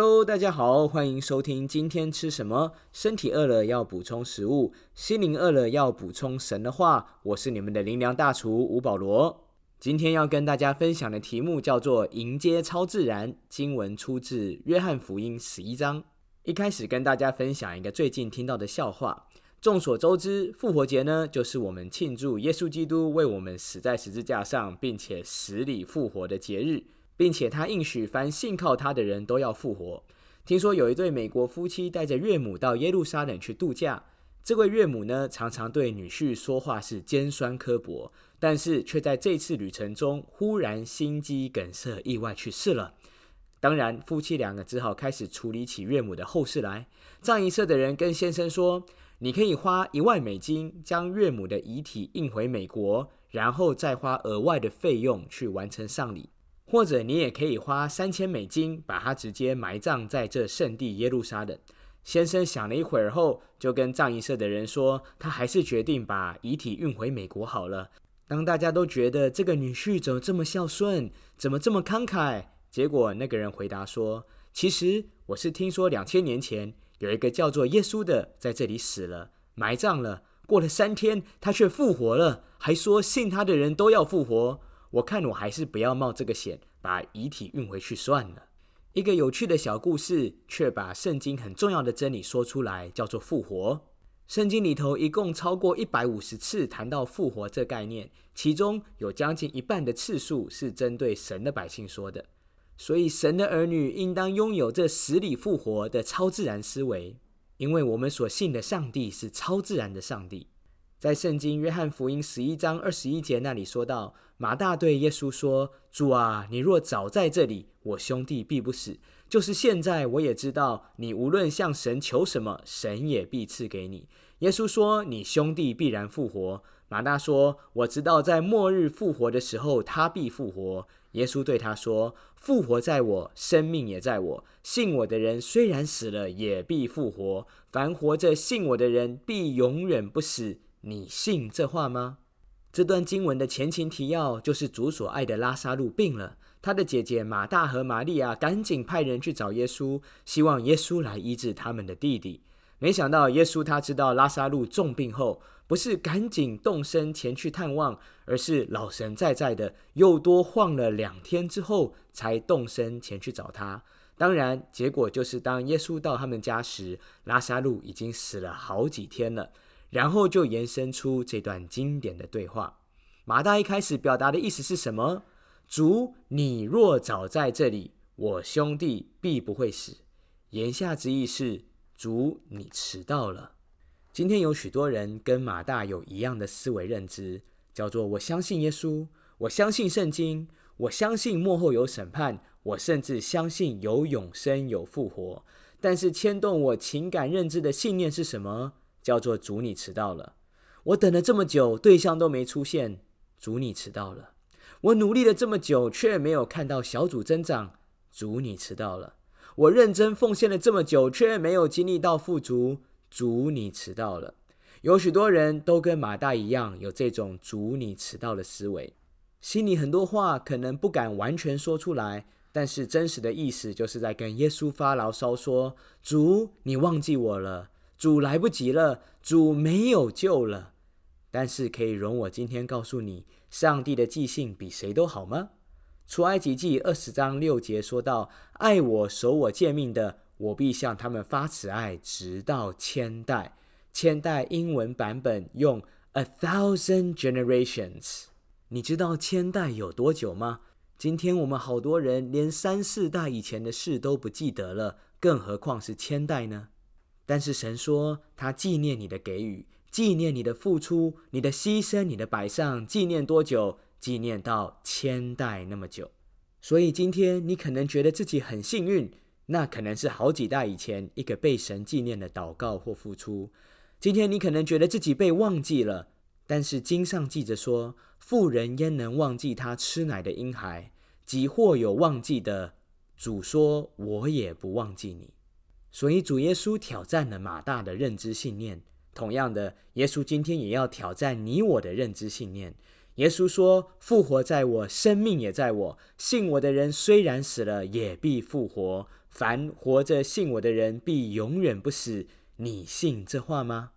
Hello，大家好，欢迎收听今天吃什么？身体饿了要补充食物，心灵饿了要补充神的话。我是你们的灵粮大厨吴保罗。今天要跟大家分享的题目叫做“迎接超自然”。经文出自约翰福音十一章。一开始跟大家分享一个最近听到的笑话。众所周知，复活节呢，就是我们庆祝耶稣基督为我们死在十字架上，并且死里复活的节日，并且他应许凡信靠他的人都要复活。听说有一对美国夫妻带着岳母到耶路撒冷去度假，这位岳母呢，常常对女婿说话是尖酸刻薄，但是却在这次旅程中忽然心肌梗塞意外去世了。当然，夫妻两个只好开始处理起岳母的后事来。葬仪社的人跟先生说。你可以花一万美金将岳母的遗体运回美国，然后再花额外的费用去完成丧礼，或者你也可以花三千美金把它直接埋葬在这圣地耶路撒冷。先生想了一会儿后，就跟葬仪社的人说，他还是决定把遗体运回美国好了。当大家都觉得这个女婿怎么这么孝顺，怎么这么慷慨，结果那个人回答说：“其实我是听说两千年前。”有一个叫做耶稣的在这里死了，埋葬了。过了三天，他却复活了，还说信他的人都要复活。我看我还是不要冒这个险，把遗体运回去算了。一个有趣的小故事，却把圣经很重要的真理说出来，叫做复活。圣经里头一共超过一百五十次谈到复活这概念，其中有将近一半的次数是针对神的百姓说的。所以，神的儿女应当拥有这死里复活的超自然思维，因为我们所信的上帝是超自然的上帝。在圣经约翰福音十一章二十一节那里说到，马大对耶稣说：“主啊，你若早在这里，我兄弟必不死。就是现在，我也知道，你无论向神求什么，神也必赐给你。”耶稣说：“你兄弟必然复活。”马大说：“我知道，在末日复活的时候，他必复活。”耶稣对他说：“复活在我，生命也在我。信我的人，虽然死了，也必复活。凡活着信我的人，必永远不死。你信这话吗？”这段经文的前情提要就是主所爱的拉萨路病了，他的姐姐马大和玛利亚赶紧派人去找耶稣，希望耶稣来医治他们的弟弟。没想到耶稣他知道拉萨路重病后。不是赶紧动身前去探望，而是老神在在的，又多晃了两天之后，才动身前去找他。当然，结果就是当耶稣到他们家时，拉萨路已经死了好几天了。然后就延伸出这段经典的对话。马大一开始表达的意思是什么？主，你若早在这里，我兄弟必不会死。言下之意是，主，你迟到了。今天有许多人跟马大有一样的思维认知，叫做我相信耶稣，我相信圣经，我相信幕后有审判，我甚至相信有永生有复活。但是牵动我情感认知的信念是什么？叫做主你迟到了。我等了这么久，对象都没出现，主你迟到了。我努力了这么久，却没有看到小组增长，主你迟到了。我认真奉献了这么久，却没有经历到富足。主，你迟到了。有许多人都跟马大一样，有这种“主，你迟到”的思维，心里很多话可能不敢完全说出来，但是真实的意思就是在跟耶稣发牢骚，说：“主，你忘记我了，主来不及了，主没有救了。”但是可以容我今天告诉你，上帝的记性比谁都好吗？出埃及记二十章六节说到：“爱我、守我诫命的。”我必向他们发慈爱，直到千代。千代英文版本用 a thousand generations。你知道千代有多久吗？今天我们好多人连三四代以前的事都不记得了，更何况是千代呢？但是神说，他纪念你的给予，纪念你的付出，你的牺牲，你的摆上，纪念多久？纪念到千代那么久。所以今天你可能觉得自己很幸运。那可能是好几代以前一个被神纪念的祷告或付出。今天你可能觉得自己被忘记了，但是经上记着说：“富人焉能忘记他吃奶的婴孩？即或有忘记的，主说我也不忘记你。”所以主耶稣挑战了马大的认知信念。同样的，耶稣今天也要挑战你我的认知信念。耶稣说：“复活在我，生命也在我。信我的人虽然死了，也必复活。凡活着信我的人，必永远不死。你信这话吗？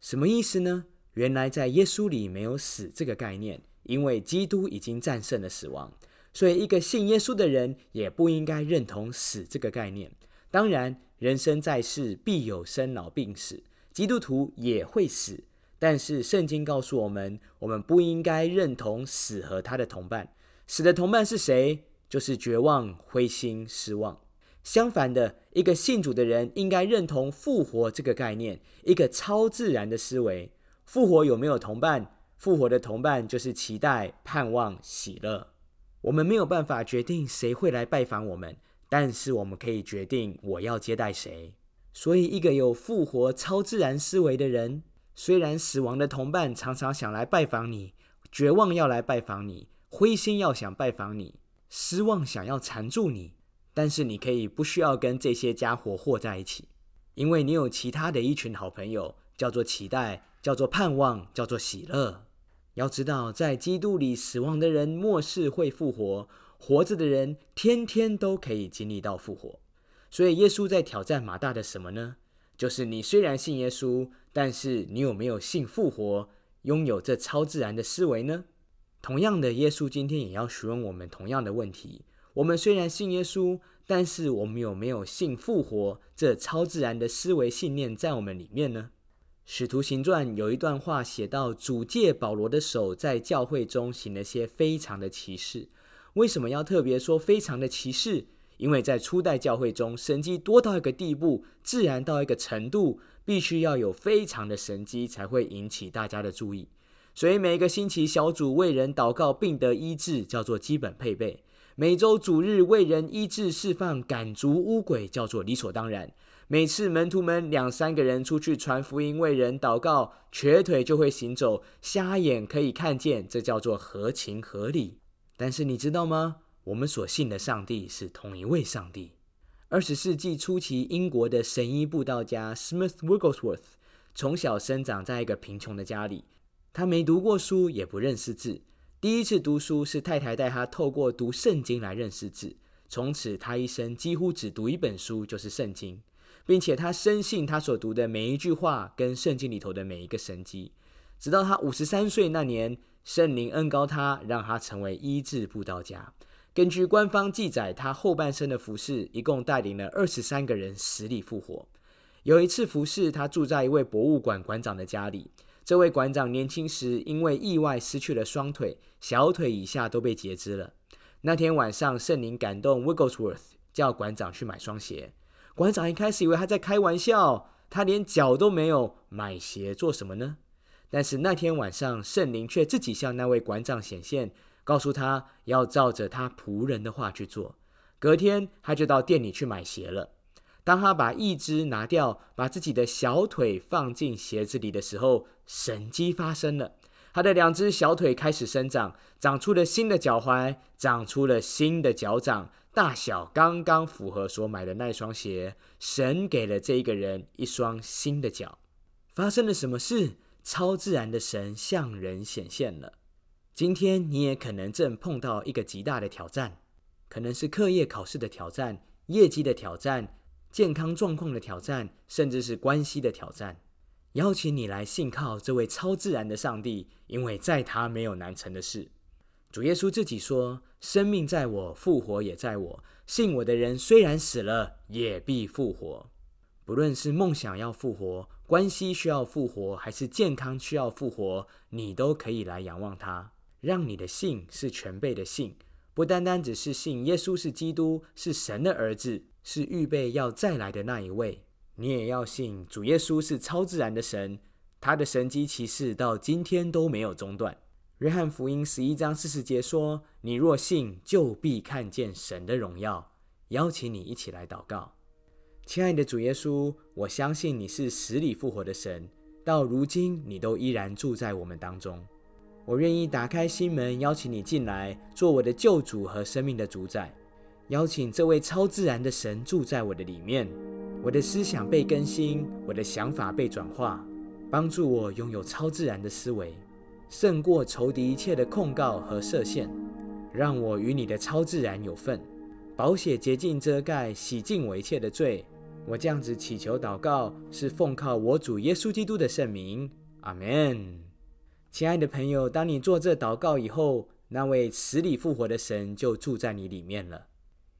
什么意思呢？原来在耶稣里没有死这个概念，因为基督已经战胜了死亡，所以一个信耶稣的人也不应该认同死这个概念。当然，人生在世必有生老病死，基督徒也会死。但是圣经告诉我们，我们不应该认同死和他的同伴。死的同伴是谁？就是绝望、灰心、失望。相反的，一个信主的人应该认同复活这个概念，一个超自然的思维。复活有没有同伴？复活的同伴就是期待、盼望、喜乐。我们没有办法决定谁会来拜访我们，但是我们可以决定我要接待谁。所以，一个有复活、超自然思维的人，虽然死亡的同伴常常想来拜访你，绝望要来拜访你，灰心要想拜访你。失望想要缠住你，但是你可以不需要跟这些家伙和在一起，因为你有其他的一群好朋友，叫做期待，叫做盼望，叫做喜乐。要知道，在基督里死亡的人末世会复活，活着的人天天都可以经历到复活。所以耶稣在挑战马大的什么呢？就是你虽然信耶稣，但是你有没有信复活，拥有这超自然的思维呢？同样的，耶稣今天也要询问我们同样的问题：我们虽然信耶稣，但是我们有没有信复活这超自然的思维信念在我们里面呢？使徒行传有一段话写到，主借保罗的手在教会中行了些非常的奇事。为什么要特别说非常的奇事？因为在初代教会中，神迹多到一个地步，自然到一个程度，必须要有非常的神迹才会引起大家的注意。所以每个星期小组为人祷告并得医治，叫做基本配备；每周主日为人医治释放赶逐污鬼，叫做理所当然；每次门徒们两三个人出去传福音为人祷告，瘸腿就会行走，瞎眼可以看见，这叫做合情合理。但是你知道吗？我们所信的上帝是同一位上帝。二十世纪初期，英国的神医布道家 Smith Wigglesworth 从小生长在一个贫穷的家里。他没读过书，也不认识字。第一次读书是太太带他透过读圣经来认识字。从此，他一生几乎只读一本书，就是圣经，并且他深信他所读的每一句话跟圣经里头的每一个神迹。直到他五十三岁那年，圣灵恩高他，让他成为医治布道家。根据官方记载，他后半生的服饰一共带领了二十三个人死里复活。有一次服饰，他住在一位博物馆馆长的家里。这位馆长年轻时因为意外失去了双腿，小腿以下都被截肢了。那天晚上，圣灵感动 Wigglesworth，叫馆长去买双鞋。馆长一开始以为他在开玩笑，他连脚都没有，买鞋做什么呢？但是那天晚上，圣灵却自己向那位馆长显现，告诉他要照着他仆人的话去做。隔天，他就到店里去买鞋了。当他把一只拿掉，把自己的小腿放进鞋子里的时候，神迹发生了。他的两只小腿开始生长，长出了新的脚踝，长出了新的脚掌，大小刚刚符合所买的那双鞋。神给了这一个人一双新的脚。发生了什么事？超自然的神向人显现了。今天你也可能正碰到一个极大的挑战，可能是课业考试的挑战，业绩的挑战。健康状况的挑战，甚至是关系的挑战，邀请你来信靠这位超自然的上帝，因为在他没有难成的事。主耶稣自己说：“生命在我，复活也在我。信我的人，虽然死了，也必复活。不论是梦想要复活，关系需要复活，还是健康需要复活，你都可以来仰望他，让你的信是全备的信，不单单只是信耶稣是基督，是神的儿子。”是预备要再来的那一位，你也要信主耶稣是超自然的神，他的神迹奇事到今天都没有中断。约翰福音十一章四十节说：“你若信，就必看见神的荣耀。”邀请你一起来祷告，亲爱的主耶稣，我相信你是死里复活的神，到如今你都依然住在我们当中。我愿意打开心门，邀请你进来，做我的救主和生命的主宰。邀请这位超自然的神住在我的里面，我的思想被更新，我的想法被转化，帮助我拥有超自然的思维，胜过仇敌一切的控告和设限，让我与你的超自然有份，保血洁净遮盖，洗净我一切的罪。我这样子祈求祷告，是奉靠我主耶稣基督的圣名。阿门。亲爱的朋友，当你做这祷告以后，那位死里复活的神就住在你里面了。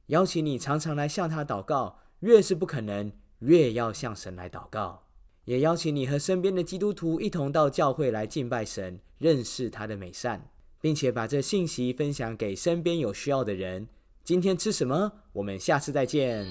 邀请你常常来向他祷告，越是不可能，越要向神来祷告。也邀请你和身边的基督徒一同到教会来敬拜神，认识他的美善，并且把这信息分享给身边有需要的人。今天吃什么？我们下次再见。